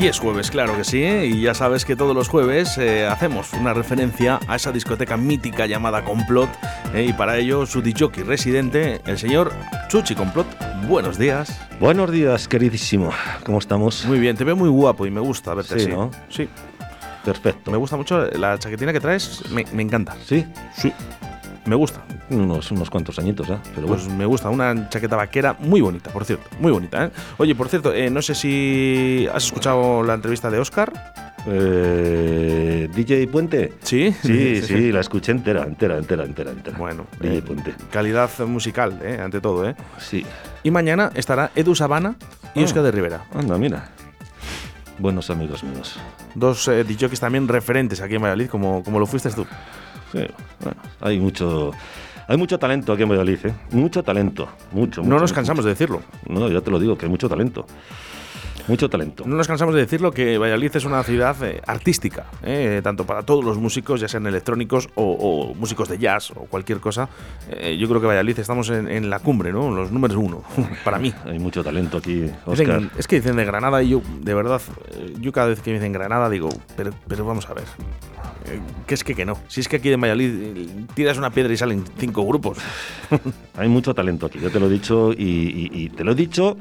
Y es jueves, claro que sí, ¿eh? y ya sabes que todos los jueves eh, hacemos una referencia a esa discoteca mítica llamada Complot, ¿eh? y para ello su DJ residente, el señor Chuchi Complot. Buenos días. Buenos días, queridísimo. ¿Cómo estamos? Muy bien, te veo muy guapo y me gusta verte Sí, así. ¿no? Sí, Perfecto. me gusta mucho la chaquetina que traes, me, me encanta. Sí, Sí, me gusta. unos, unos cuantos añitos, ¿eh? Pero Pues bueno. me gusta, una chaqueta vaquera muy bonita, por cierto, muy bonita. ¿eh? Oye, por cierto, eh, no sé si has escuchado la entrevista de Oscar. Eh, DJ Puente. Sí, Sí, sí, la escuché entera, entera, entera, entera, entera. Bueno, DJ eh, Puente. calidad musical, ¿eh? ante todo. ¿eh? Sí. Y mañana estará Edu Sabana y Ah. Oscar de Rivera. Anda, mira. Buenos amigos míos. Dos eh, DJs también referentes aquí en Valladolid, como, como lo fuiste tú. Sí, bueno, hay mucho. Hay mucho talento aquí en Valladolid, ¿eh? Mucho talento. Mucho, No mucho, nos mucho. cansamos de decirlo. No, ya te lo digo, que hay mucho talento. Mucho talento. No nos cansamos de decirlo que Valladolid es una ciudad eh, artística, eh, tanto para todos los músicos, ya sean electrónicos o, o músicos de jazz o cualquier cosa. Eh, yo creo que Valladolid estamos en, en la cumbre, ¿no? Los números uno, para mí. Hay mucho talento aquí, Oscar. es que dicen de Granada y yo, de verdad, yo cada vez que me dicen Granada digo, pero, pero vamos a ver. Eh, Que es que que no. Si es que aquí en Valladolid eh, tiras una piedra y salen cinco grupos. Hay mucho talento aquí, yo te lo he dicho y, te lo he dicho,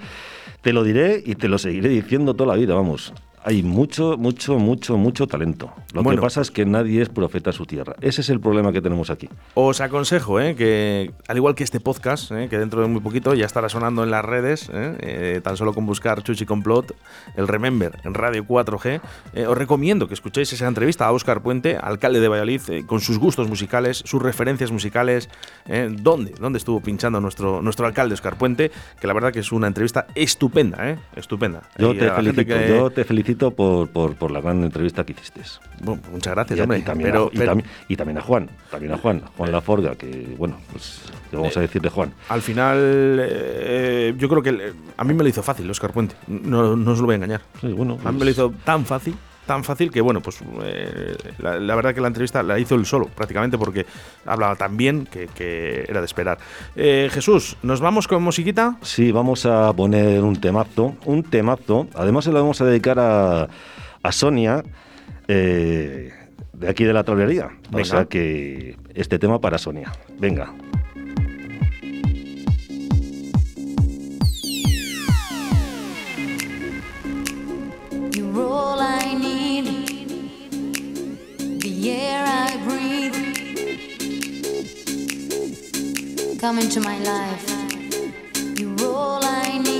te lo diré y te lo seguiré diciendo toda la vida, vamos. Hay mucho, mucho, mucho, mucho talento. Lo Bueno. que pasa es que nadie es profeta en su tierra. Ese es el problema que tenemos aquí. Os aconsejo eh, que, al igual que este podcast, eh, que dentro de muy poquito ya estará sonando en las redes, eh, eh, tan solo con buscar Chuchi Complot, el Remember en Radio 4G, eh, os recomiendo que escuchéis esa entrevista a Óscar Puente, alcalde de Valladolid, con sus gustos musicales, sus referencias musicales, dónde, dónde estuvo pinchando nuestro, nuestro alcalde Óscar Puente, que la verdad que es una entrevista estupenda, eh, estupenda. Yo Y te a la gente felicito, que- yo te felicito por, por, por la gran entrevista que hiciste. Bueno, muchas gracias, Y, hombre. y también pero, a, y pero- también- y también a Juan, también a Juan, Juan Laforga, que bueno, pues ¿qué vamos Eh, a decir de Juan? Al final, eh, yo creo que eh, a mí me lo hizo fácil Oscar Puente. No, no os lo voy a engañar. Sí, bueno, A mí me lo pues- hizo tan fácil, tan fácil que, bueno, pues eh, la, la verdad que la entrevista la hizo él solo, prácticamente, porque hablaba tan bien que, que era de esperar. Eh, Jesús, ¿nos vamos con musiquita? Sí, vamos a poner un temazo, un temazo. Además se lo vamos a dedicar a, a Sonia, eh, de aquí de la tolería. O sea que este tema para Sonia. Venga. Air I breathe. Come into my life. You're all I need,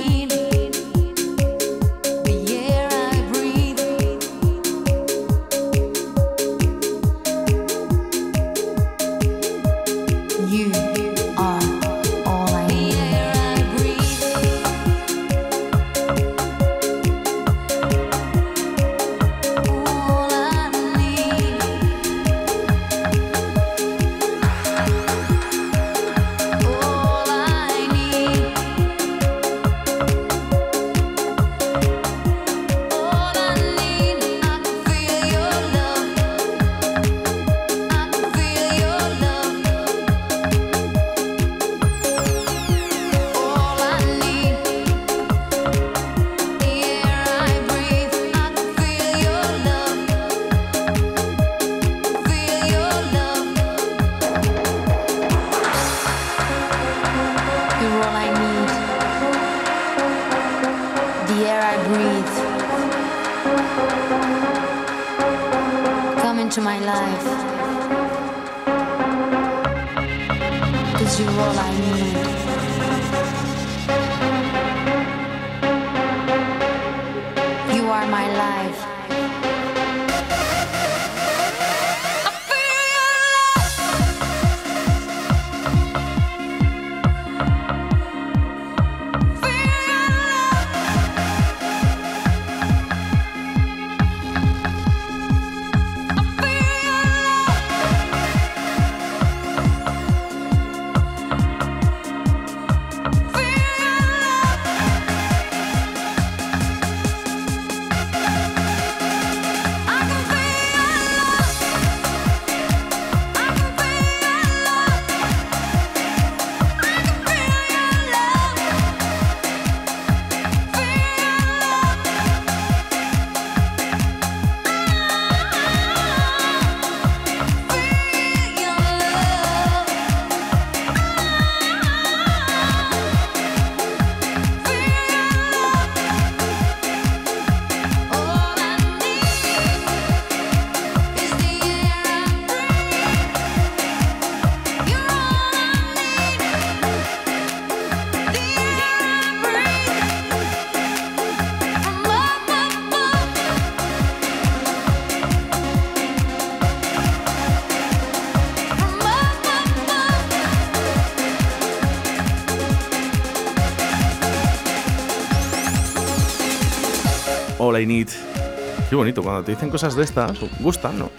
Qué bonito, cuando te dicen cosas de estas, gustan, ¿no?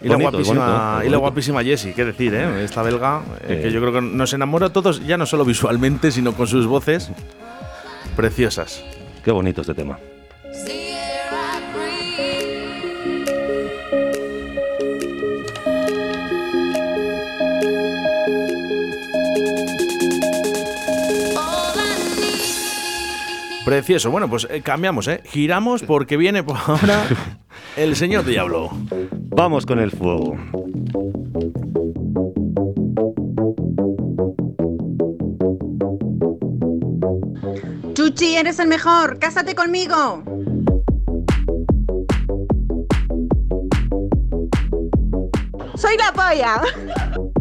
Y la, guapísima, bonito, y la guapísima Jessie, qué decir, ¿eh? Esta belga, eh, que yo creo que nos enamora a todos, ya no solo visualmente, sino con sus voces preciosas. Qué bonito este tema. Precioso. Bueno, pues eh, cambiamos, ¿eh? Giramos porque viene por ahora el señor Diablo. Vamos con el fuego. Chuchi, eres el mejor. Cásate conmigo. Soy la polla.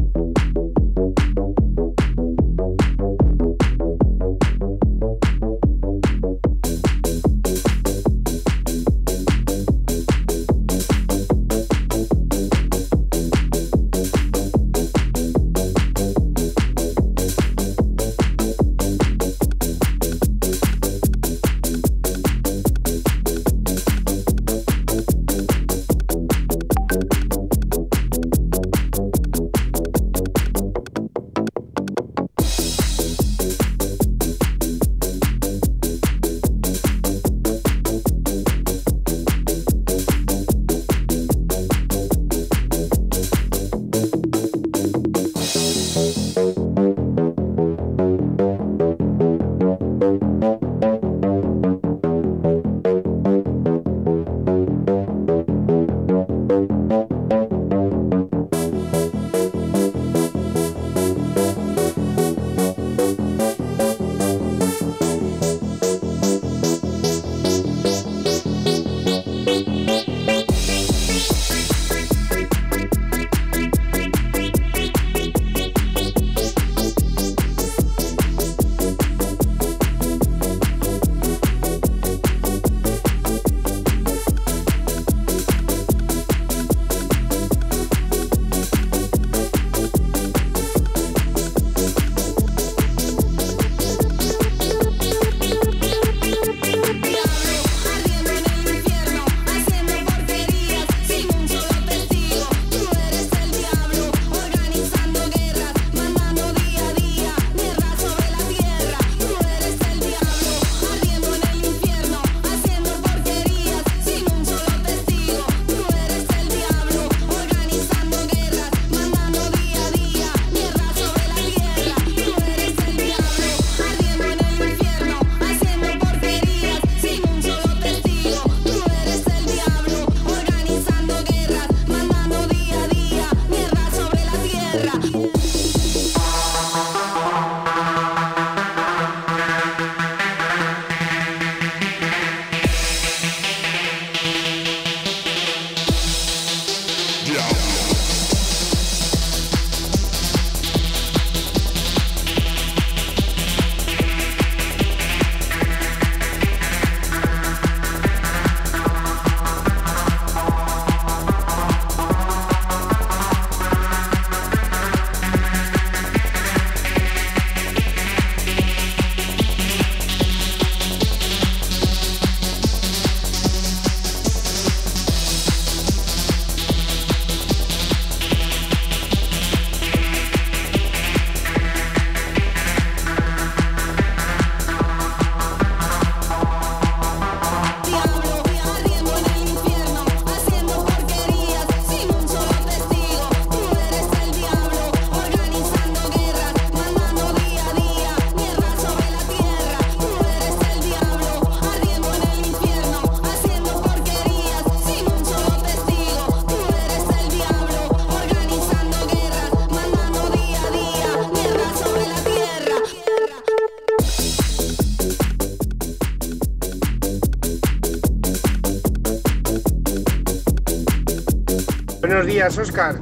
Oscar.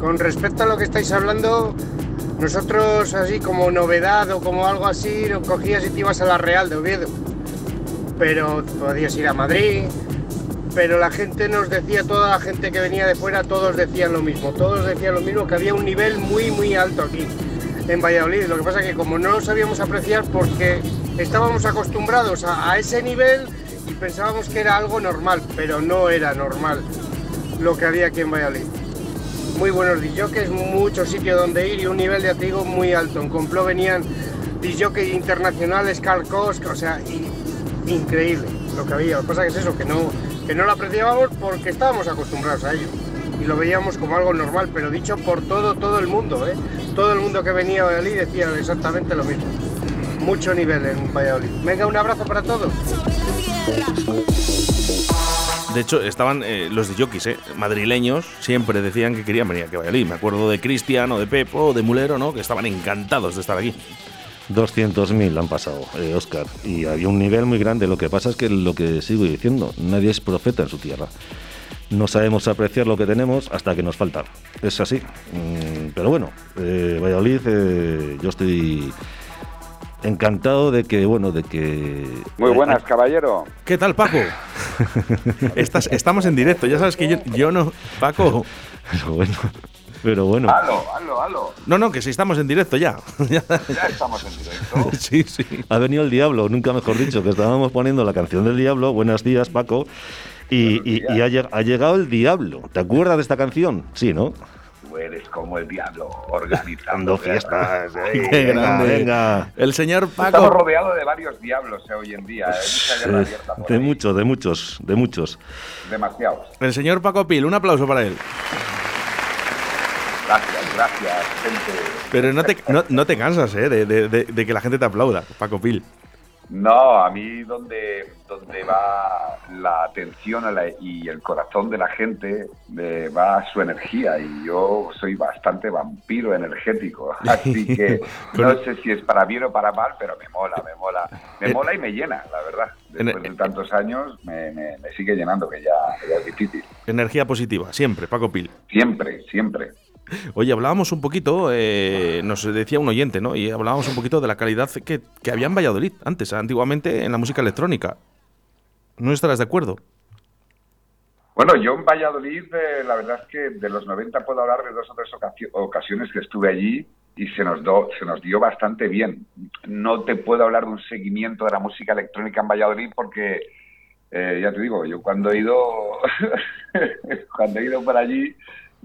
Con respecto a lo que estáis hablando, nosotros así como novedad o como algo así, lo cogías y te ibas a la Real de Oviedo. Pero podías ir a Madrid, pero la gente nos decía, toda la gente que venía de fuera, todos decían lo mismo, todos decían lo mismo, que había un nivel muy, muy alto aquí en Valladolid. Lo que pasa que como no lo sabíamos apreciar porque estábamos acostumbrados a ese nivel y pensábamos que era algo normal, pero no era normal lo que había aquí en Valladolid. Muy buenos disjockeys, muchos sitios donde ir y un nivel de atigo muy alto. En Complot venían disjockeys internacionales, Carl Kosk, o sea, increíble lo que había. Lo que pasa es eso, que no, que no lo apreciábamos porque estábamos acostumbrados a ello. Y lo veíamos como algo normal, pero dicho por todo, todo el mundo, ¿eh? Todo el mundo que venía a Valladolid decía exactamente lo mismo. Mucho nivel en Valladolid. Venga, un abrazo para todos. De hecho, estaban eh, los de jockeys, eh, madrileños, siempre decían que querían venir a Valladolid. Me acuerdo de Cristian o de Pepo o de Mulero, ¿no? Que estaban encantados de estar aquí. 200.000 han pasado, eh, Oscar, y había un nivel muy grande. Lo que pasa es que lo que sigo diciendo, nadie es profeta en su tierra. No sabemos apreciar lo que tenemos hasta que nos falta. Es así. Mm, pero bueno, eh, Valladolid, eh, yo estoy encantado de que, bueno, de que... Muy buenas, caballero. ¿Qué tal, Paco? Estás- estamos en directo, ya sabes que yo, yo no. Paco. Pero bueno, pero bueno. Aló, aló, aló. No, no, que sí estamos en directo ya. Ya. Ya estamos en directo. sí, sí. Ha venido el diablo, nunca mejor dicho, que estábamos poniendo la canción del diablo. Buenos días, Paco. Y, y- y ha, lleg- ha llegado el diablo. ¿Te acuerdas de esta canción? Sí, ¿no? Tú eres como el diablo, organizando fiestas. guerras. eh, Qué venga. El señor Estamos Paco. rodeados de varios diablos eh, hoy en día. Eh, de muchos, de muchos, de muchos. Demasiados. El señor Paco Pil, un aplauso para él. Gracias, gracias, gente. Pero no te, no, no te cansas, ¿eh? De, de- de- de que la gente te aplauda, Paco Pil. No, a mí donde, donde va la atención a la- y el corazón de la gente eh, va su energía y yo soy bastante vampiro energético, así que no sé si es para bien o para mal, pero me mola, me mola, me Eh, mola y me llena, la verdad. Después de tantos años me, me- me sigue llenando, que ya, que ya es difícil. Energía positiva, siempre, Paco Pil. Siempre, siempre. Oye, hablábamos un poquito, eh, nos decía un oyente, ¿no? Y hablábamos un poquito de la calidad que, que había en Valladolid antes, antiguamente, en la música electrónica. ¿No estarás de acuerdo? Bueno, yo en Valladolid, eh, la verdad es que de los 90 puedo hablar de dos o tres ocasio- ocasiones que estuve allí y se nos, do- se nos dio bastante bien. No te puedo hablar de un seguimiento de la música electrónica en Valladolid porque, eh, ya te digo, yo cuando he ido, cuando he ido por allí,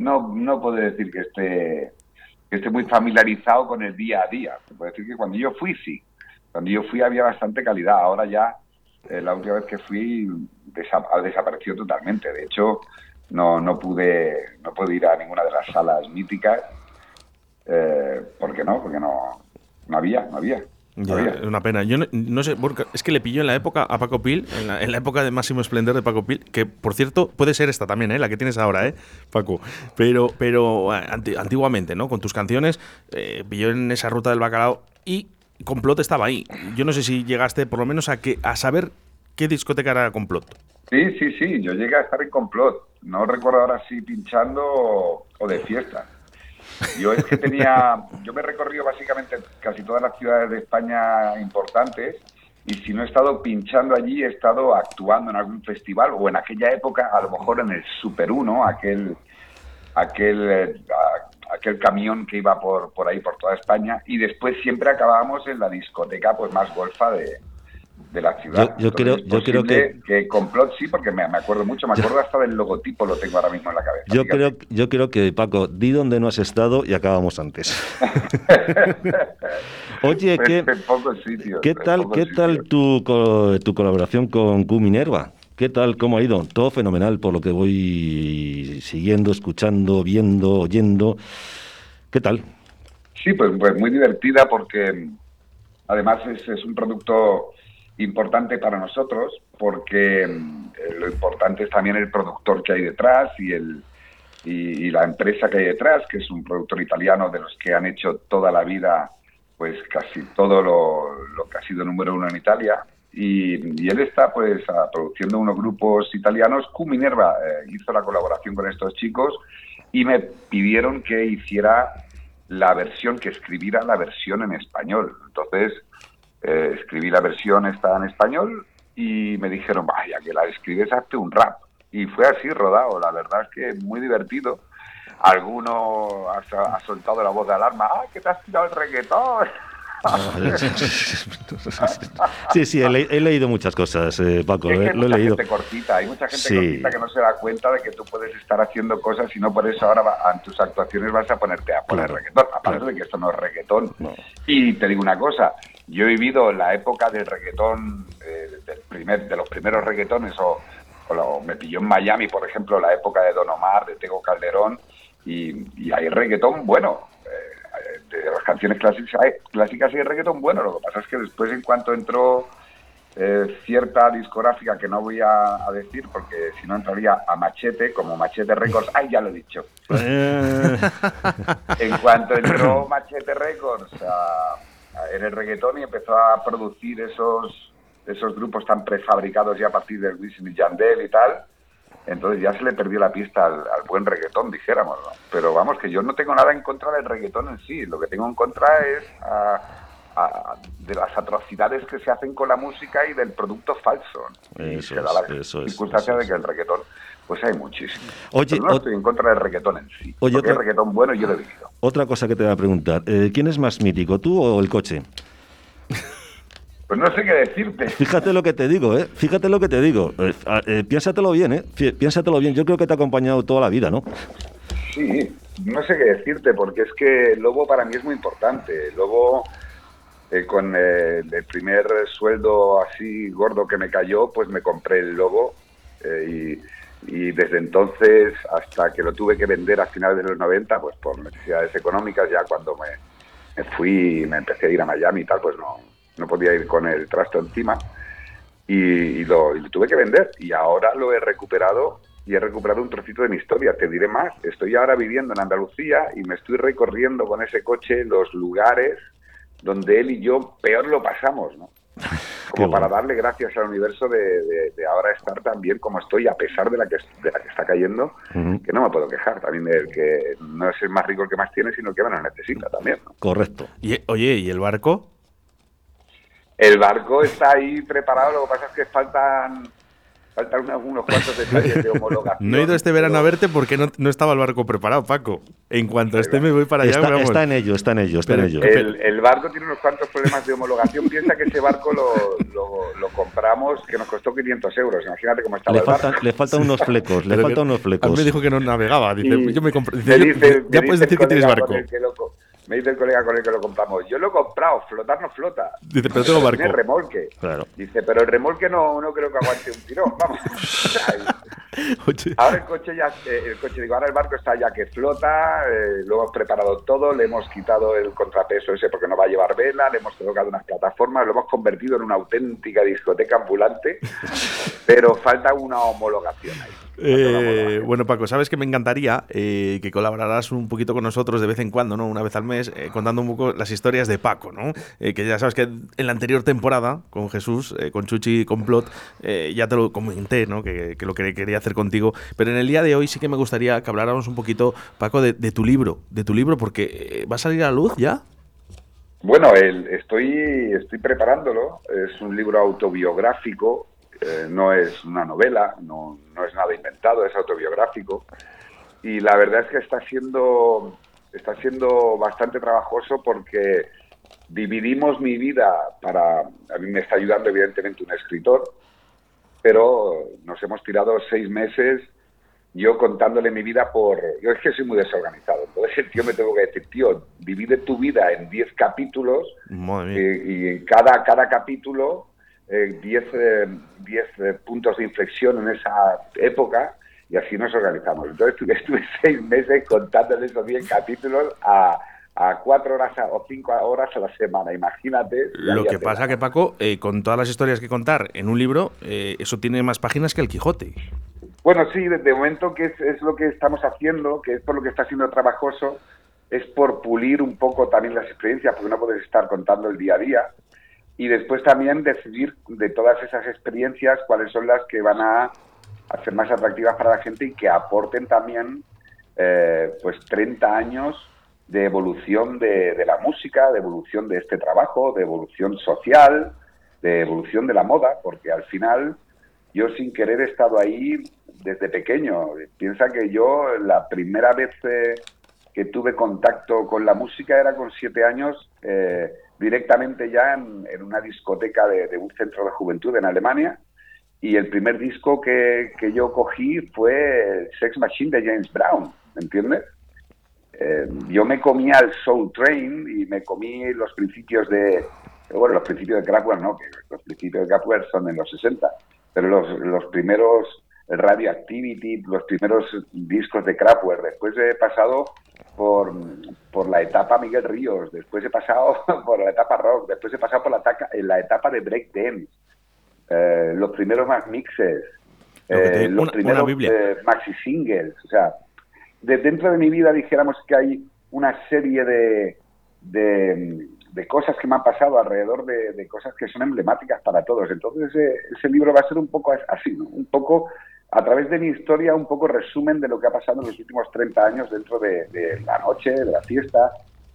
no, no puedo decir que esté, que esté muy familiarizado con el día a día. Te puedo decir que cuando yo fui, sí. Cuando yo fui había bastante calidad. Ahora ya eh, la última vez que fui ha desaparecido totalmente. De hecho, no, no pude no pude ir a ninguna de las salas míticas. Eh, ¿Por qué no? Porque no, no había, no había. Ya, es una pena. Yo no, no sé, es que le pilló en la época a Paco Pil, en la, en la época de máximo esplendor de Paco Pil, que por cierto puede ser esta también, ¿eh? la que tienes ahora, ¿eh, Paco? Pero, pero eh, anti- antiguamente, ¿no? Con tus canciones, eh, pilló en esa ruta del bacalao y Complot estaba ahí. Yo no sé si llegaste por lo menos a, que, a saber qué discoteca era Complot. Sí, sí, sí. Yo llegué a estar en complot. No recuerdo ahora si pinchando o de fiesta. Yo es que tenía, yo me he recorrido básicamente casi todas las ciudades de España importantes y si no he estado pinchando allí, he estado actuando en algún festival o en aquella época, a lo mejor en el Super 1, aquel, aquel, eh, aquel camión que iba por, por ahí, por toda España, y después siempre acabábamos en la discoteca pues más golfa de, de la ciudad. Yo- yo creo- yo creo posible que complot sí, porque me, me acuerdo mucho, me acuerdo hasta del logotipo, lo tengo ahora mismo en la cabeza. Yo fíjate. creo, yo creo que, Paco, di dónde no has estado y acabamos antes. Oye, Pues ¿qué, ¿qué tal, qué tal tu, tu colaboración con Q Minerva? ¿Qué tal? ¿Cómo ha ido? Todo fenomenal por lo que voy siguiendo, escuchando, viendo, oyendo. ¿Qué tal? Sí, pues, pues muy divertida porque mm, además es, es un producto importante para nosotros porque mm, eh, lo importante es también el productor que hay detrás y el y, y la empresa que hay detrás, que es un productor italiano de los que han hecho toda la vida pues casi todo lo, lo que ha sido número uno en Italia. Y, y él está pues produciendo unos grupos italianos. Q Minerva eh, hizo la colaboración con estos chicos y me pidieron que hiciera la versión, que escribiera la versión en español. Entonces, eh, escribí la versión esta en español y me dijeron, vaya, que la escribes, hazte un rap. Y fue así rodado, la verdad es que muy divertido. Alguno ha, ha soltado la voz de alarma, ¡ah, que te has tirado el reggaetón! Sí, sí, he, le- he leído muchas cosas, eh, Paco, Es que eh, lo he leído. gente cortita, hay mucha gente Sí. cortita que no se da cuenta de que tú puedes estar haciendo cosas y no por eso ahora va- en tus actuaciones vas a ponerte a poner Claro, reggaetón, aparte de que esto no es reggaetón. Y te digo una cosa, yo he vivido la época del reggaetón, eh, del primer, de los primeros reggaetones, o, o lo- me pilló en Miami, por ejemplo, la época de Don Omar, de Tego Calderón, y, y hay reggaetón bueno. eh, de las canciones clásicas hay, clásicas hay reggaetón bueno, lo que pasa es que después en cuanto entró eh, cierta discográfica que no voy a, a decir porque si no entraría a Machete, como Machete Records, ay, ya lo he dicho. Eh, En cuanto entró Machete Records a- en el reggaetón y empezó a producir esos esos grupos tan prefabricados ya a partir de Wisin y Yandel y tal, entonces ya se le perdió la pista al, al buen reggaetón, dijéramos, ¿no? Pero vamos, que yo no tengo nada en contra del reggaetón en sí, lo que tengo en contra es a- a- de las atrocidades que se hacen con la música y del producto falso. ¿no? Y Eso da es, la eso es, circunstancia eso de que el reggaetón, pues hay muchísimo. Oye, Pero no estoy en contra del reggaetón en sí, Oye, porque otra- el reggaetón bueno yo lo he vivido. Otra cosa que te voy a preguntar, eh, ¿quién es más mítico, tú o el coche? Pues no sé qué decirte. Fíjate lo que te digo, ¿eh? Fíjate lo que te digo. Eh, eh, piénsatelo bien, ¿eh? Fí- Piénsatelo bien. Yo creo que te ha acompañado toda la vida, ¿no? Sí, no sé qué decirte, porque es que el Lobo para mí es muy importante. El Lobo, eh, con el primer sueldo así gordo que me cayó, pues me compré el Lobo y, y desde entonces hasta que lo tuve que vender a finales de los 90, pues por necesidades económicas, ya cuando me, me fui me empecé a ir a Miami y tal, pues no, no podía ir con el trasto encima y, y lo, y lo tuve que vender y ahora lo he recuperado y he recuperado un trocito de mi historia. Te diré más, estoy ahora viviendo en Andalucía y me estoy recorriendo con ese coche los lugares donde él y yo peor lo pasamos, ¿no? Como Qué para bueno. darle gracias al universo de, de- de ahora estar tan bien como estoy, a pesar de la que, de la que está cayendo, que no me puedo quejar. También el que no es el más rico el que más tiene, sino el que menos necesita también. ¿no? Correcto. Y, oye, ¿y el barco? El barco está ahí preparado, lo que pasa es que faltan, faltan unos, unos cuantos detalles de homologación. No he ido este verano a verte porque no, no estaba el barco preparado, Paco. En cuanto esté me voy para allá. Está, vamos. está en ello, está en ello, está en ello. El, el barco tiene unos cuantos problemas de homologación. Piensa que ese barco lo, lo- lo compramos, que nos costó 500 euros. Imagínate cómo estaba Le el barco. le faltan unos flecos, le faltan unos A mí flecos. me dijo que no navegaba. Dice, Y yo me compré. dice, dice- ya puedes decir que tienes barco. con el que lo me dice el colega con el que lo compramos. Yo lo he comprado, flotar no flota. Dice, pero tengo barco. Tiene remolque. Claro. Dice, pero el remolque no, no creo que aguante un tirón. Vamos. Ahora el coche ya, eh, el coche, digo, ahora el barco está ya que flota, eh, lo hemos preparado todo, le hemos quitado el contrapeso ese porque no va a llevar vela, le hemos colocado unas plataformas, lo hemos convertido en una auténtica discoteca ambulante, pero falta una homologación ahí. Eh, bueno, Paco, sabes que me encantaría eh, que colaboraras un poquito con nosotros de vez en cuando, ¿no? Una vez al mes, eh, contando un poco las historias de Paco, ¿no? Eh, que ya sabes que en la anterior temporada, con Jesús, eh, con Chuchi, con Plot, eh, ya te lo comenté, ¿no? Que, que lo que quería hacer contigo. Pero en el día de hoy sí que me gustaría que habláramos un poquito, Paco, de, de tu libro, de tu libro, porque eh, va a salir a la luz ya. Bueno, el- estoy, estoy preparándolo, es un libro autobiográfico, eh, no es una novela, no, no es nada inventado, es autobiográfico. Y la verdad es que está siendo, está siendo bastante trabajoso porque dividimos mi vida para... A mí me está ayudando evidentemente un escritor, pero nos hemos tirado seis meses yo contándole mi vida por... Yo es que soy muy desorganizado, entonces tío me tengo que decir, tío, divide tu vida en 10 capítulos y en cada, cada capítulo 10 eh, 10, eh, puntos de inflexión en esa época y así nos organizamos. Entonces estuve, estuve seis meses contándole esos 10 capítulos a, a cuatro horas a- o cinco horas a la semana, imagínate. Lo que pasa que, Paco, eh, con todas las historias que contar en un libro, eh, eso tiene más páginas que el Quijote. Bueno, sí, de, de momento que es, es lo que estamos haciendo, que es por lo que está siendo trabajoso, es por pulir un poco también las experiencias, porque no puedes estar contando el día a día. Y después también decidir de todas esas experiencias cuáles son las que van a, ser más atractivas para la gente y que aporten también eh, pues 30 años de evolución de, de la música, de evolución de este trabajo, de evolución social, de evolución de la moda, porque al final yo sin querer he estado ahí desde pequeño. Piensa que yo la primera vez eh, que tuve contacto con la música era con siete años, eh, directamente ya en, una discoteca de, un centro de juventud en Alemania. Y el primer disco que, que yo cogí fue Sex Machine de James Brown, ¿me entiendes? Eh, yo me comía el Soul Train y me comí los principios de, bueno, los principios de Kraftwerk, no, que los principios de Kraftwerk son en los 60, pero los, los primeros Radioactivity, los primeros discos de Kraftwerk, después he pasado por, por la etapa Miguel Ríos, después he pasado por la etapa rock, después he pasado por la, taca- en la etapa de breakdance, eh, los primeros más mixes, eh, los una- primeros una eh, maxi singles, o sea, de dentro de mi vida dijéramos que hay una serie de, de, de cosas que me han pasado alrededor de, de cosas que son emblemáticas para todos. Entonces ese, ese libro va a ser un poco así, ¿no? un poco a través de mi historia, un poco resumen de lo que ha pasado en los últimos 30 años dentro de, de la noche, de la fiesta,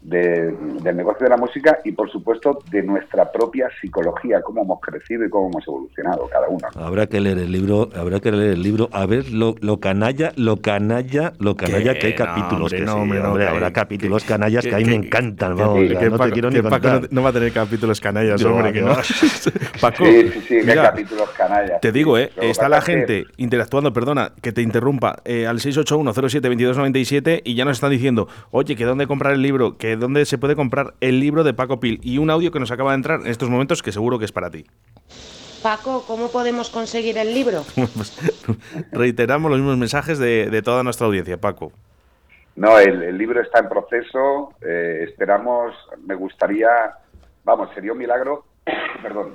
de- del negocio de la música y por supuesto de nuestra propia psicología, cómo hemos crecido y cómo hemos evolucionado cada uno. Habrá que leer el libro, habrá que leer el libro, a ver lo, lo canalla, lo canalla, lo canalla Que que hay no, capítulos. hombre, que no, sí, hombre, no, hombre, que- habrá capítulos canallas que, a mí me encantan, vamos, que- o sea, que no Paco- te quiero que ni Paco no, no va a tener capítulos canallas, No, hombre, que que no. Paco, Sí, sí, sí, que hay mira, capítulos canallas. Te digo, ¿eh? Que Está la es que- gente interactuando, perdona, que te interrumpa, eh, al 681-07-2297 y ya nos están diciendo, oye, que dónde comprar el libro, que dónde se puede comprar el libro de Paco Pil y un audio que nos acaba de entrar en estos momentos que seguro que es para ti. Paco, ¿cómo podemos conseguir el libro? Pues, Reiteramos los mismos mensajes de, de toda nuestra audiencia, Paco. No, el, el libro está en proceso. eh, esperamos, me gustaría, vamos, sería un milagro, perdón,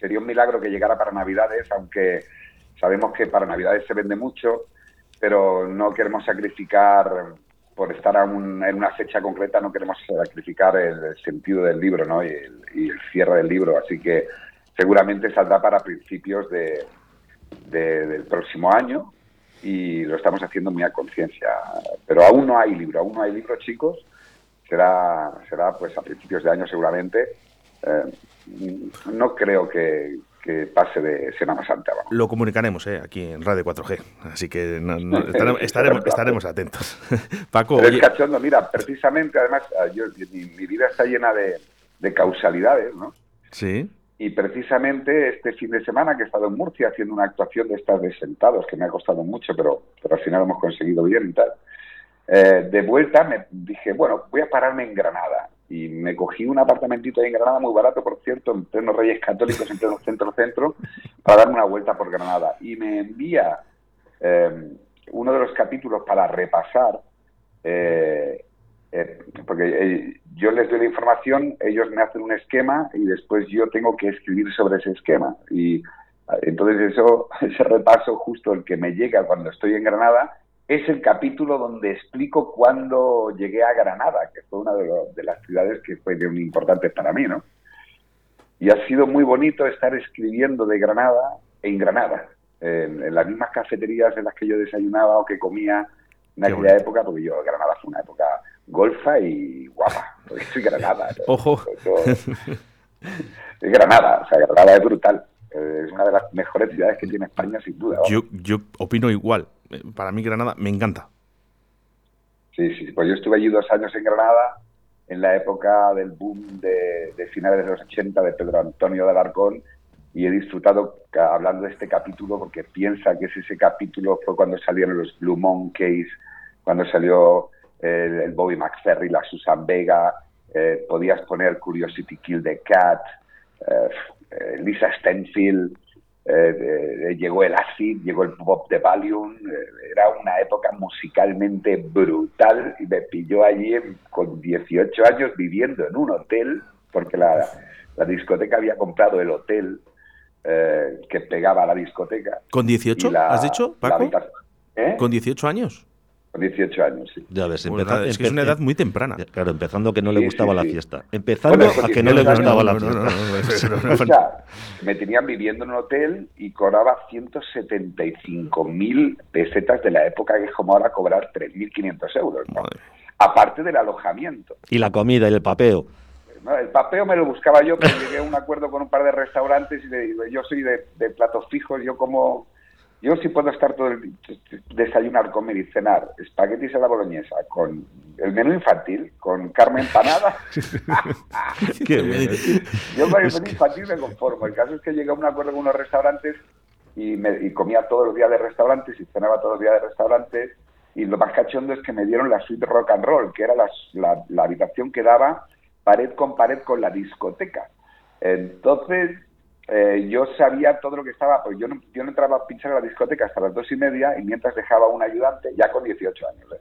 sería un milagro que llegara para Navidades, aunque sabemos que para Navidades se vende mucho, pero no queremos sacrificar, por estar a un- en una fecha concreta, no queremos sacrificar el, sentido del libro ¿no? y, el, y el cierre del libro. Así que seguramente saldrá para principios de, de- del próximo año y lo estamos haciendo muy a conciencia. Pero aún no hay libro, aún no hay libro, chicos. Será, será pues a principios de año seguramente. Eh, no creo que, que pase de Semana Santa. vamos. Lo comunicaremos eh, aquí en Radio 4G, así que no- no- estaremos, estaremos, estaremos atentos. Paco, Pero es cachondo, mira, precisamente, además, ah, yo, mi, mi vida está llena de, de causalidades, ¿no? sí, Y precisamente este fin de semana que he estado en Murcia haciendo una actuación de estas de sentados, que me ha costado mucho, pero, pero al final lo hemos conseguido bien y tal. Eh, de vuelta me dije, bueno, voy a pararme en Granada. Y me cogí un apartamentito ahí en Granada, muy barato, por cierto, en pleno Reyes Católicos, en pleno centro-centro, para darme una vuelta por Granada. Y me envía eh, uno de los capítulos para repasar, eh, eh, porque yo les doy la información, ellos me hacen un esquema y después yo tengo que escribir sobre ese esquema. Y eh, entonces eso, ese repaso justo el que me llega cuando estoy en Granada es el capítulo donde explico cuándo llegué a Granada, que fue una de, de las ciudades que fue muy importantes para mí, ¿no? Y ha sido muy bonito estar escribiendo de Granada en Granada, en, en las mismas cafeterías en las que yo desayunaba o que comía en aquella época, porque yo, Granada fue una época golfa y guapa, porque soy Granada. ¿no? ojo. Es Granada, o sea, Granada es brutal. Es una de las mejores ciudades que tiene España, sin duda. vamos. Yo, yo opino igual. Para mí Granada me encanta. Sí, sí, pues yo estuve allí dos años en Granada, en la época del boom de, finales de los 80 de Pedro Antonio de Alarcón, y he disfrutado hablando de este capítulo porque piensa que es ese capítulo fue cuando salieron los Blue Monkeys, cuando salió el, Bobby McFerry, la Susan Vega, eh, podías poner Curiosity Kill the Cat, eh, Lisa Stenfield, eh, eh, llegó el acid, llegó el pop de Valium, eh, era una época musicalmente brutal y me pilló allí con 18 años viviendo en un hotel, porque la, la discoteca había comprado el hotel eh, que pegaba a la discoteca. ¿Con 18? Y la- ¿Has dicho, Paco? ¿Eh? ¿Con 18 años? Con 18 años, sí. Ya ves, Pues es que es una edad muy temprana. Claro, empezando que no le Sí, gustaba sí, la sí. fiesta. Empezando Bueno, a que no le 18 gustaba la fiesta. me tenían viviendo en un hotel y cobraba 175 mil pesetas de la época que es como ahora cobrar 3.500 euros. Aparte del alojamiento. Y la comida y el papeo. ¿no? El papeo me lo buscaba yo, pero llegué a un acuerdo con un par de restaurantes y le digo, yo soy de, de platos fijos, yo como... Yo sí puedo estar todo el desayunar, comer y cenar espaguetis a la boloñesa con el menú infantil, con carne empanada. Qué bien. Yo con el menú infantil me conformo. El caso es que llegué a un acuerdo con unos restaurantes y, me, y comía todos los días de restaurantes y cenaba todos los días de restaurantes. Y lo más cachondo es que me dieron la suite rock and roll, que era la, la- la habitación que daba pared con pared con la discoteca. Entonces, eh, yo sabía todo lo que estaba, pues yo no, yo no entraba a pinchar a la discoteca hasta las dos y media y mientras dejaba un ayudante, ya con 18 años. ¿eh?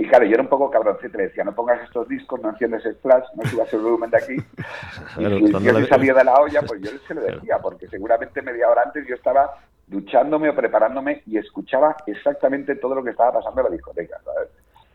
Y claro, yo era un poco cabroncito, le decía, no pongas estos discos, no enciendes el flash, no subas el volumen de aquí. Y si le- se salía de la olla, pues yo se lo decía, porque seguramente media hora antes yo estaba duchándome o preparándome y escuchaba exactamente todo lo que estaba pasando en la discoteca, ¿sabes?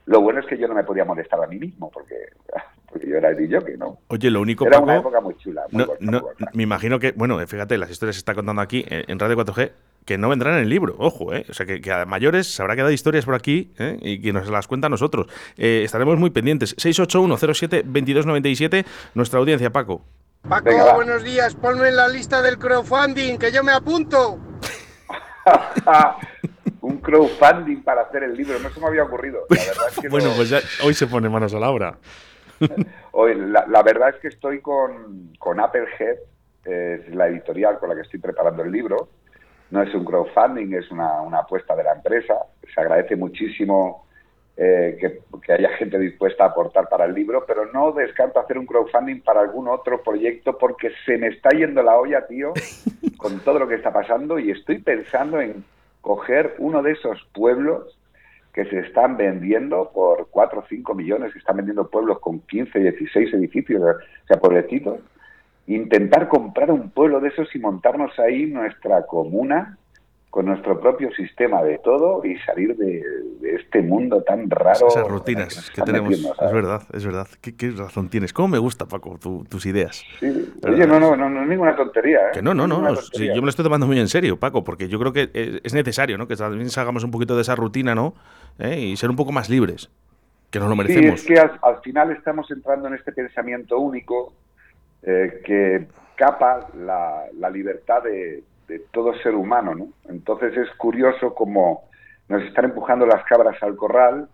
Lo bueno es que yo no me podía molestar a mí mismo, porque, porque yo era el DJ, ¿no? Oye, lo único, Era Paco, una época muy chula. Muy no, bonita, no, muy bonita. me imagino que, bueno, fíjate, las historias que se está contando aquí eh, en Radio 4G, que no vendrán en el libro, ojo, ¿eh? O sea, que, que a mayores se habrá quedado historias por aquí ¿eh? y que nos las cuenta a nosotros. Eh, estaremos muy pendientes. 681072297, nuestra audiencia, Paco. Paco, Venga, buenos días. Ponme en la lista del crowdfunding, que yo me apunto. un crowdfunding para hacer el libro, no se me había ocurrido. La verdad es que bueno, no- pues ya hoy se pone manos a la obra. Hoy, la, la verdad es que estoy con, con Applehead, es la editorial con la que estoy preparando el libro. No es un crowdfunding, es una, una apuesta de la empresa. Se agradece muchísimo eh, que, que haya gente dispuesta a aportar para el libro, pero no descarto hacer un crowdfunding para algún otro proyecto porque se me está yendo la olla, tío, con todo lo que está pasando y estoy pensando en coger uno de esos pueblos que se están vendiendo por 4 o 5 millones, que están vendiendo pueblos con 15, 16 edificios, o sea, pueblecitos, intentar comprar un pueblo de esos y montarnos ahí nuestra comuna con nuestro propio sistema de todo y salir de, de este mundo tan raro. Esas rutinas que tenemos. metiendo, Es verdad, es verdad. ¿Qué, qué razón tienes? ¿Cómo me gusta, Paco, tu- tus ideas? Sí. Oye, no, no, no, no es ninguna tontería. ¿eh? Que no, no, no, sí, yo me lo estoy tomando muy en serio, Paco, porque yo creo que es necesario, ¿no? Que también salgamos un poquito de esa rutina, ¿no? ¿Eh? Y ser un poco más libres, que nos lo Sí, merecemos. es que al, al final estamos entrando en este pensamiento único eh, que capa la, la libertad de, de todo ser humano, ¿no? Entonces es curioso como nos están empujando las cabras al corral,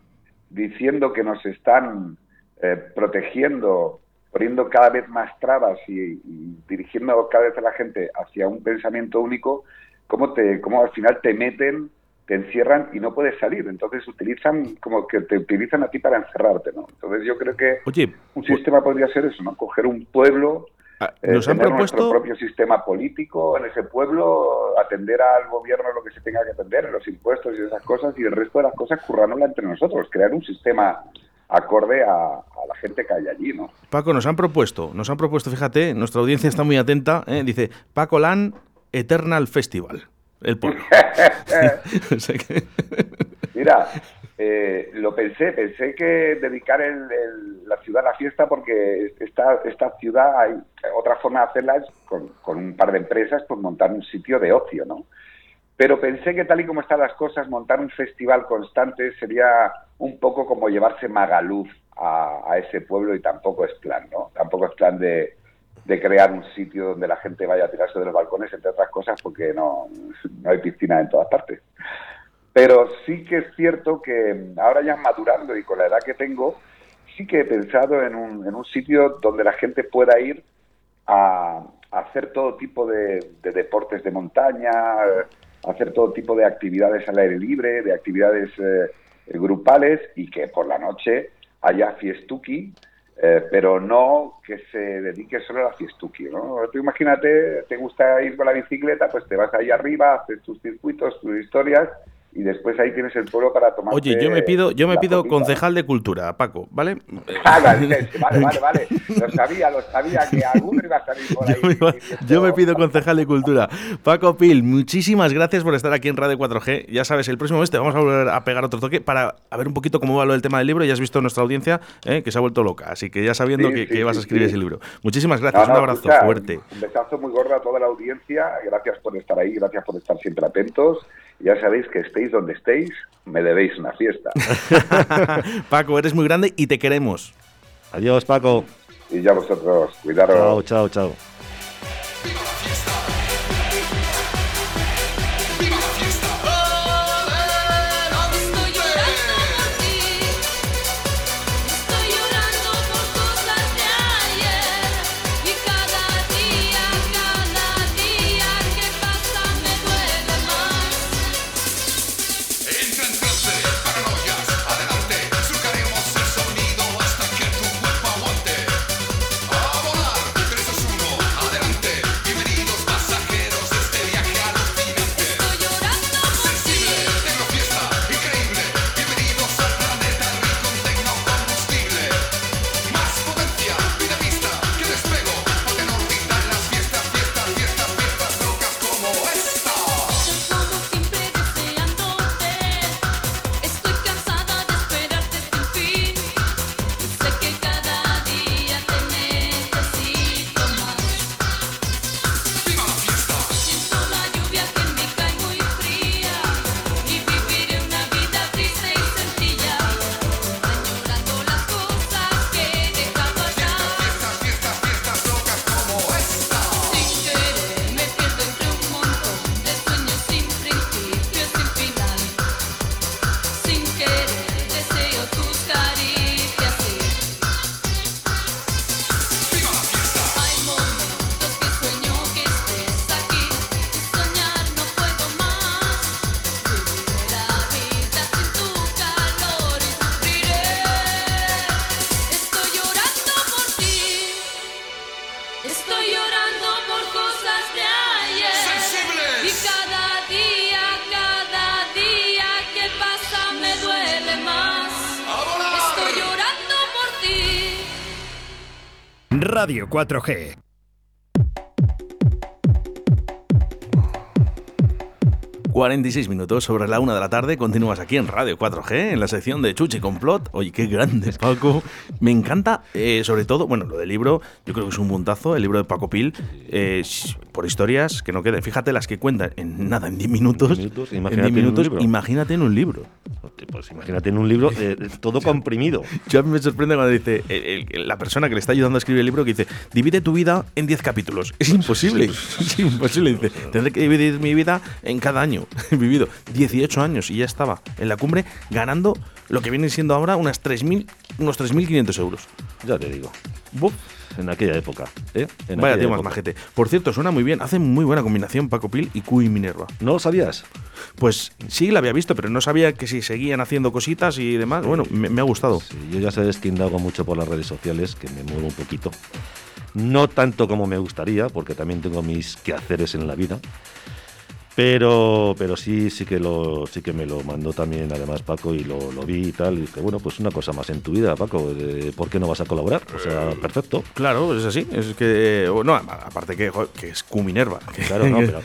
diciendo que nos están eh, protegiendo, poniendo cada vez más trabas y, y dirigiendo cada vez a la gente hacia un pensamiento único, cómo, te, cómo al final te meten te encierran y no puedes salir. Entonces utilizan como que te utilizan a ti para encerrarte, ¿no? Entonces yo creo que Oye, un sistema podría ser eso, ¿no? Coger un pueblo, ah, eh, nos han tener nuestro propuesto... propio sistema político en ese pueblo, atender al gobierno lo que se tenga que atender, los impuestos y esas cosas, y el resto de las cosas currándola entre nosotros, crear un sistema acorde a, a la gente que hay allí, ¿no? Paco, nos han propuesto, nos han propuesto, fíjate, nuestra audiencia está muy atenta, ¿eh? dice Paco Lan Eternal Festival, el pueblo. O sea que- Mira, eh, lo pensé, pensé que dedicar el- el- la ciudad a la fiesta porque esta, ciudad hay otra forma de hacerla es con, con un par de empresas pues montar un sitio de ocio, ¿no? Pero pensé que tal y como están las cosas, montar un festival constante sería un poco como llevarse Magaluf a, a ese pueblo y tampoco es plan, ¿no? Tampoco es plan de, de crear un sitio donde la gente vaya a tirarse de los balcones, entre otras cosas, porque no, no hay piscina en todas partes. Pero sí que es cierto que ahora ya madurando y con la edad que tengo, sí que he pensado en un, en un sitio donde la gente pueda ir a, hacer todo tipo de, de deportes de montaña, hacer todo tipo de actividades al aire libre, de actividades eh, grupales y que por la noche haya fiestuki, eh, pero no que se dedique solo a la fiestuki, ¿no? Tú imagínate, te gusta ir con la bicicleta, pues te vas ahí arriba, haces tus circuitos, tus historias y después ahí tienes el pueblo para tomar. Oye, yo me pido, yo me pido concejal de cultura, Paco, ¿vale? Ah, vale, vale, vale. Lo sabía, lo sabía que alguno iba a salir por ahí. Yo me, yo me pido concejal de cultura. Paco Pil, muchísimas gracias por estar aquí en Radio 4G. Ya sabes, el próximo mes te vamos a volver a pegar otro toque para a ver un poquito cómo va lo del tema del libro. Ya has visto nuestra audiencia eh, que se ha vuelto loca, así que ya sabiendo Sí, que, sí, que vas a escribir sí. ese libro. Muchísimas gracias, No, no, un abrazo escucha, fuerte. Un besazo muy gordo a toda la audiencia. Gracias por estar ahí, gracias por estar siempre atentos. Ya sabéis que estéis donde estéis, me debéis una fiesta. Paco, eres muy grande y te queremos. Adiós, Paco. Y ya vosotros, cuidaros. Chao, chao, chao. Radio 4G. Cu- 46 minutos sobre la una de la tarde. Continúas aquí en Radio 4G, en la sección de Chuchi Complot. Oye, qué grande, Paco. Me encanta, eh, sobre todo, bueno, lo del libro, yo creo que es un puntazo, el libro de Paco Pil, eh, por historias que no queden. Fíjate las que cuentan en nada, en 10 minutos. 10 imagínate en un minutos, libro. imagínate en un libro. Pues imagínate en un libro eh, todo comprimido. Yo a mí me sorprende cuando dice el- el- la persona que le está ayudando a escribir el libro que dice, divide tu vida en 10 capítulos. Es imposible. Es imposible. Dice, tendré que dividir mi vida en cada año. He vivido 18 años y ya estaba en la cumbre ganando lo que viene siendo ahora unas 3.000, unos 3.500 euros. Ya te digo. Buf. En aquella época. ¿eh? En Vaya aquella más época. majete. Por cierto, suena muy bien. Hacen muy buena combinación Paco Pil y Q y Minerva. ¿No lo sabías? Pues sí, la había visto, pero no sabía que si seguían haciendo cositas y demás. Bueno, me, me ha gustado. Sí, yo ya sabes que indago mucho por las redes sociales, que me muevo un poquito. No tanto como me gustaría, porque también tengo mis quehaceres en la vida. Pero, pero sí, sí que lo, sí que me lo mandó también además Paco y lo, lo vi y tal. Y dije, bueno, pues una cosa más en tu vida, Paco. de ¿Por qué no vas a colaborar? O sea, perfecto. Claro, es así. Es que. No, aparte que, joder, que es Q Minerva. Claro, no, pero.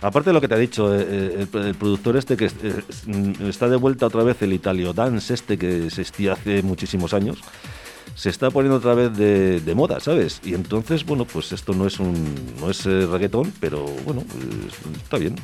Aparte de lo que te ha dicho, eh, eh, el, el productor este que eh, mm, está de vuelta otra vez el Italio Dance este que existía hace muchísimos años, se está poniendo otra vez de, moda, ¿sabes? Y entonces, bueno, pues esto no es un no es eh, reggaetón, pero bueno, eh, está bien.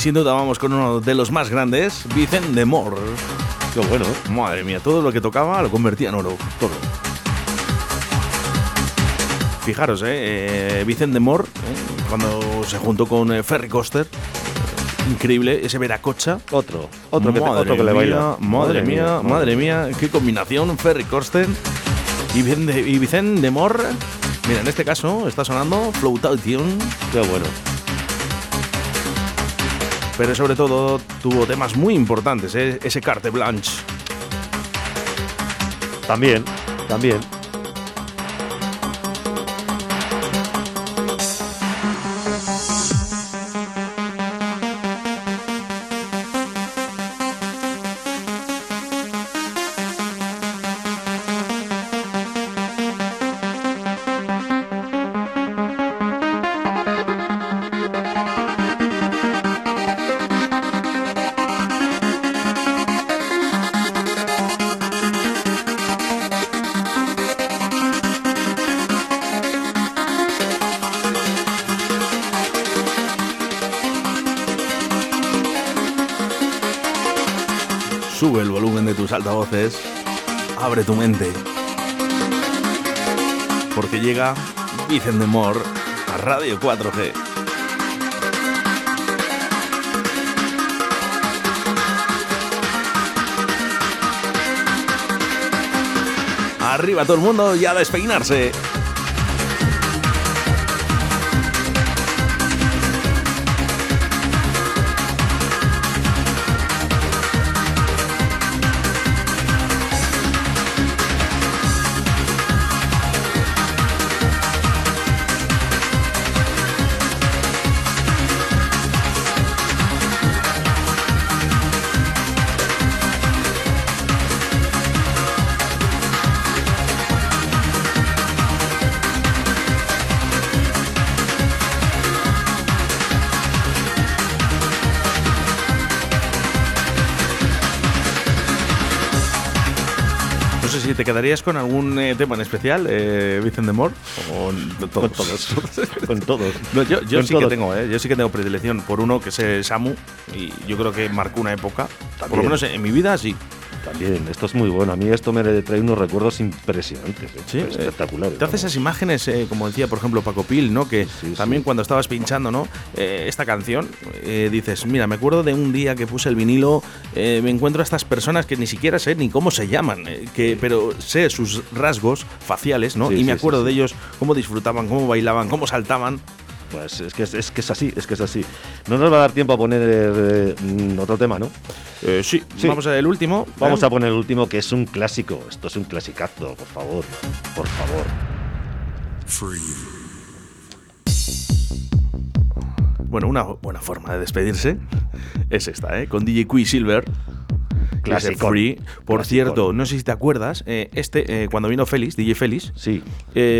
Sin duda vamos con uno de los más grandes, Vicente de Mor. Qué bueno. Madre mía, todo lo que tocaba lo convertía en oro. Todo. Fijaros, eh, eh, Vicente de Mor, eh, cuando se juntó con eh, Ferry Coster, eh, increíble, ese Veracocha. Otro, otro que, Madre otro que le mía, baila. Madre mía, madre mía, qué combinación, Ferry Coster y Vicente, y Vicente de Mor. Mira, en este caso está sonando Flotation. Qué bueno. Pero sobre todo tuvo temas muy importantes, ¿eh? ese carte blanche. También, también. Tus altavoces, abre tu mente. Porque llega Vicente Mor a Radio 4G. Arriba todo el mundo y a despeinarse. Si te quedarías con algún eh, tema en especial, eh, Vicente Mor, o con todos. Con todos. Con todos. No, yo yo Con sí que tengo, eh, yo sí que tengo predilección por uno que es eh, Samu y yo creo que marcó una época, por lo menos en mi vida sí. También, esto es muy bueno. A mí esto me trae unos recuerdos impresionantes, ¿eh? Sí, eh, espectaculares. Te hace esas imágenes, eh, como decía, por ejemplo, Paco Pil, ¿no? Que también cuando estabas pinchando, ¿no? Eh, esta canción, eh, dices, mira, me acuerdo de un día que puse el vinilo, eh, me encuentro a estas personas que ni siquiera sé ni cómo se llaman, que, pero sé sus rasgos faciales, ¿no? Sí, y me sí, acuerdo sí, de sí. ellos, cómo disfrutaban, cómo bailaban, cómo saltaban. Pues es que es, es que es así, es que es así. No nos va a dar tiempo a poner eh, mm, otro tema, ¿no? Eh, sí, vamos al último. Vamos ¿eh? a poner el último, que es un clásico. Esto es un clasicazo, por favor. Por favor. Bueno, una buena forma de despedirse es esta, ¿eh? Con DJ Quicksilver. que Clasicón. Free. Por cierto, no sé si te acuerdas, eh, este, eh, cuando vino Félix, DJ Félix, sí.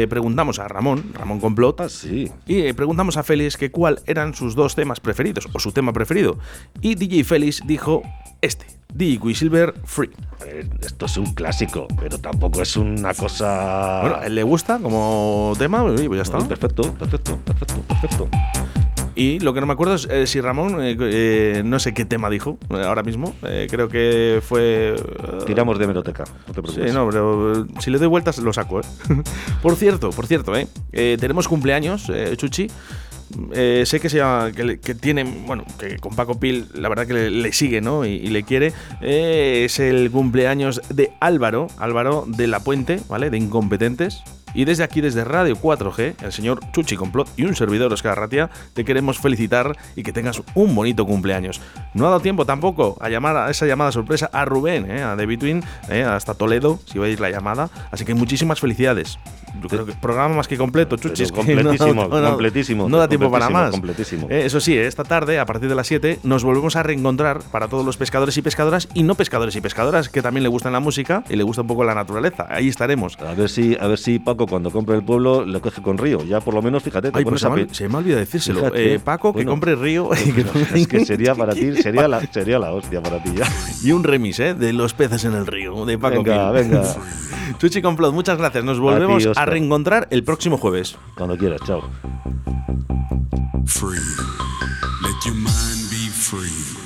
preguntamos a Ramón, Ramón Complot, Ah, sí. y eh, preguntamos a Félix que cuál eran sus dos temas preferidos, o su tema preferido. Y DJ Félix dijo este, DJ Quicksilver Free. Eh, Esto es un clásico, pero tampoco es una cosa. Bueno, ¿a él le gusta como tema? Pues ya está. No, perfecto, perfecto, perfecto, perfecto. Y lo que no me acuerdo es eh, si Ramón, eh, eh, no sé qué tema dijo ahora mismo. creo que fue. Tiramos de meroteca, no te preocupes. Sí, no, pero si le doy vueltas lo saco, ¿eh? por cierto, por cierto, tenemos cumpleaños, Chuchi. Eh, sé que, se llama, que, tiene, bueno, que con Paco Pil la verdad que le, le sigue, ¿no? Y, y le quiere. Eh, es el cumpleaños de Álvaro, Álvaro de la Puente, ¿vale? De Incompetentes. Y desde aquí, desde Radio 4G, el señor Chuchi Complot y un servidor Oscar Ratia, te queremos felicitar y que tengas un bonito cumpleaños. No ha dado tiempo tampoco a llamar a esa llamada sorpresa a Rubén, ¿eh? a The Between, ¿eh? hasta Toledo, si veis la llamada. Así que muchísimas felicidades. Yo creo que programa más que completo, Chuchi. es que completísimo, no- no- completísimo, No da tiempo para más. completísimo. Eh, eso sí, esta tarde, a partir de las 7, nos volvemos a reencontrar para todos los pescadores y pescadoras y no pescadores y pescadoras que también le gustan la música y le gusta un poco la naturaleza. Ahí estaremos. A ver si, a ver si Paco cuando compre el pueblo lo coge con Río. Ya por lo menos, fíjate, te Ay, pues se, me, se me ha olvidado decírselo. Fíjate. Eh, Paco, que Bueno. compre Río que Pero es que sería para ti, sería la, sería la hostia para ti ya. y un remix ¿eh? de Los peces en el río, de Paco Venga, venga. Chuchi Complot, muchas gracias. Nos volvemos a, Oscar. Reencontrar el próximo jueves. Cuando quieras, chao. Free. Let your mind be free. free.